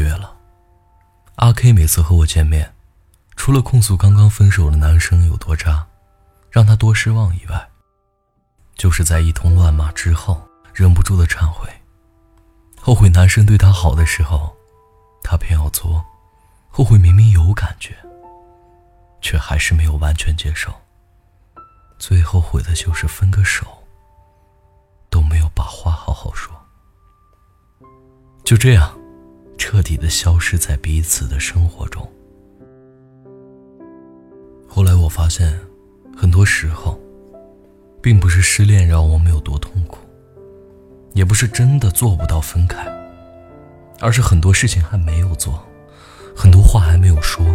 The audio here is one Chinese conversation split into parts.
月了，阿 K 每次和我见面，除了控诉刚刚分手的男生有多渣，让他多失望以外，就是在一通乱骂之后，忍不住的忏悔，后悔男生对他好的时候，他偏要作，后悔明明有感觉，却还是没有完全接受，最后悔的就是分个手，都没有把话好好说，就这样。彻底的消失在彼此的生活中。后来我发现，很多时候，并不是失恋让我们有多痛苦，也不是真的做不到分开，而是很多事情还没有做，很多话还没有说，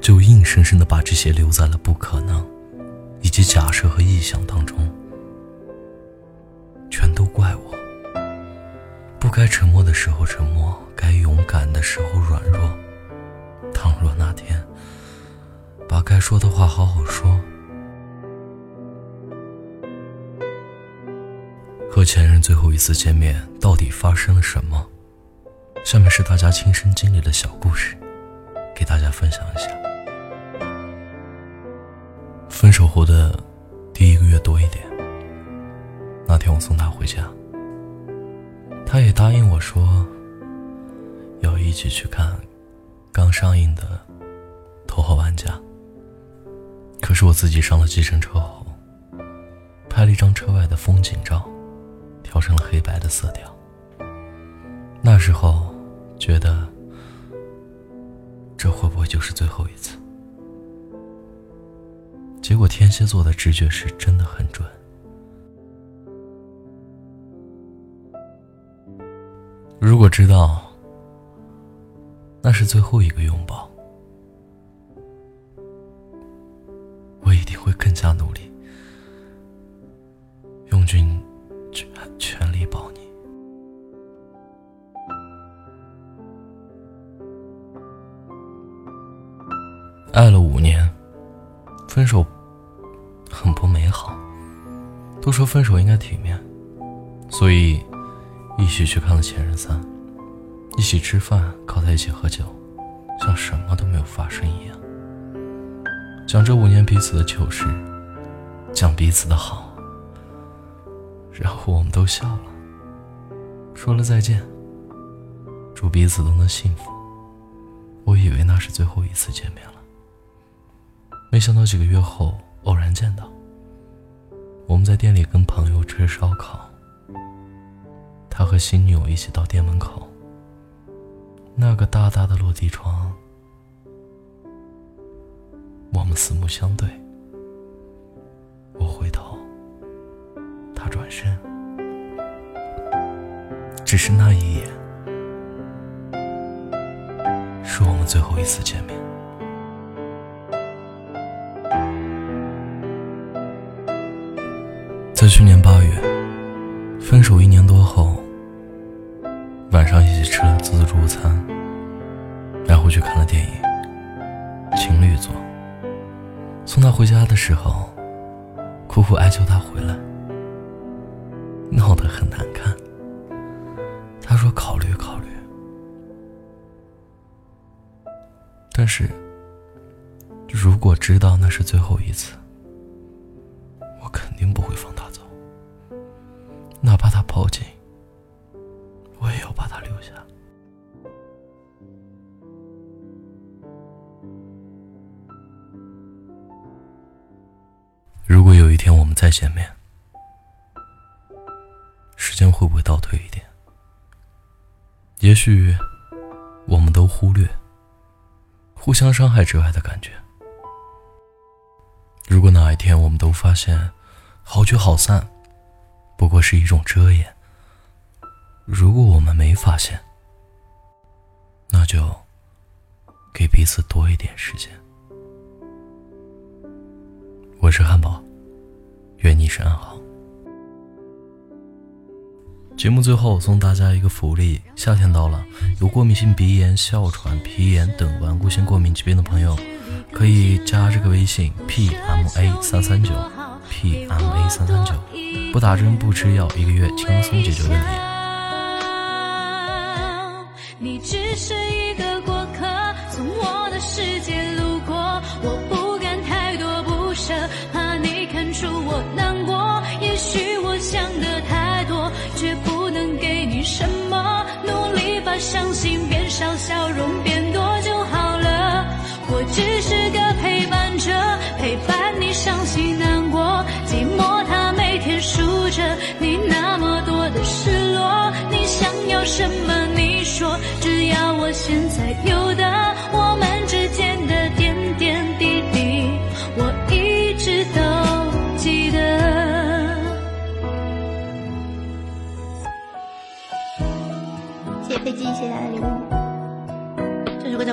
就硬生生的把这些留在了不可能，以及假设和臆想当中。全都怪我。不该沉默的时候沉默，该勇敢的时候软弱。倘若那天把该说的话好好说，和前任最后一次见面到底发生了什么？下面是大家亲身经历的小故事，给大家分享一下。分手后的第一个月多一点，那天我送他回家。他也答应我说，要一起去看刚上映的《头号玩家》。可是我自己上了计程车后，拍了一张车外的风景照，调成了黑白的色调。那时候觉得，这会不会就是最后一次？结果天蝎座的直觉是真的很准。我知道那是最后一个拥抱，我一定会更加努力，用尽全全力保你。爱了五年，分手很不美好。都说分手应该体面，所以。一起去看了《前任三》，一起吃饭，靠在一起喝酒，像什么都没有发生一样。讲这五年彼此的糗事，讲彼此的好，然后我们都笑了，说了再见，祝彼此都能幸福。我以为那是最后一次见面了，没想到几个月后偶然见到，我们在店里跟朋友吃烧烤。他和新女友一起到店门口，那个大大的落地窗，我们四目相对。我回头，他转身，只是那一眼，是我们最后一次见面。在去年八去看了电影。情侣座。送他回家的时候，苦苦哀求他回来，闹得很难看。他说考虑考虑，但是如果知道那是最后一次，我肯定不会放他走，哪怕他报警。我也要把他留下。天我们再见面，时间会不会倒退一点？也许我们都忽略互相伤害之外的感觉。如果哪一天我们都发现好聚好散不过是一种遮掩。如果我们没发现，那就给彼此多一点时间。我是汉堡，愿你一生安好。节目最后送大家一个福利夏天到了。有过敏性鼻炎哮喘皮炎等顽固性过敏疾病的朋友可以加这个微信 pma 三三九 pma 三三九。不打针不吃药一个月轻松解决问题。你只是一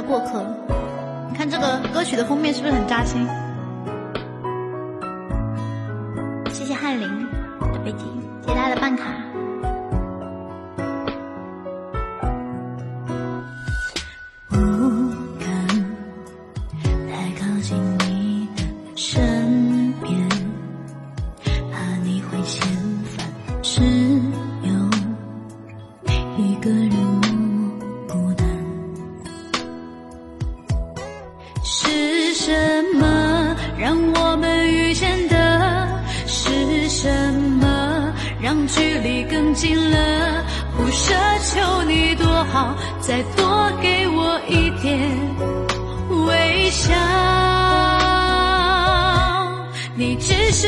过客，你看这个歌曲的封面是不是很扎心？谢谢翰林，北京，谢谢大家的办卡。是什么让我们遇见的是什么？让距离更近了不奢求你多好再多给我一点微笑。你只是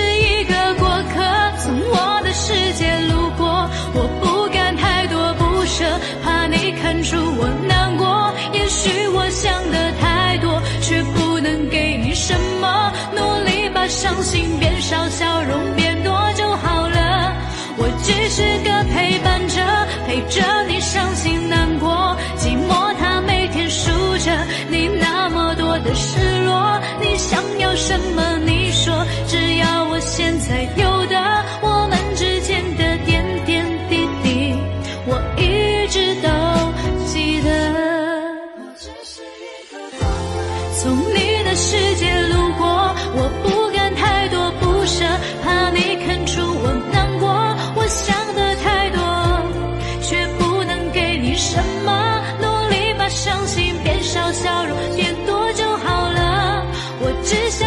的失落。你想要什么你说只要我现在有的我们之间的点点滴滴我一直都记得。我只是一个过客从你的世界路只想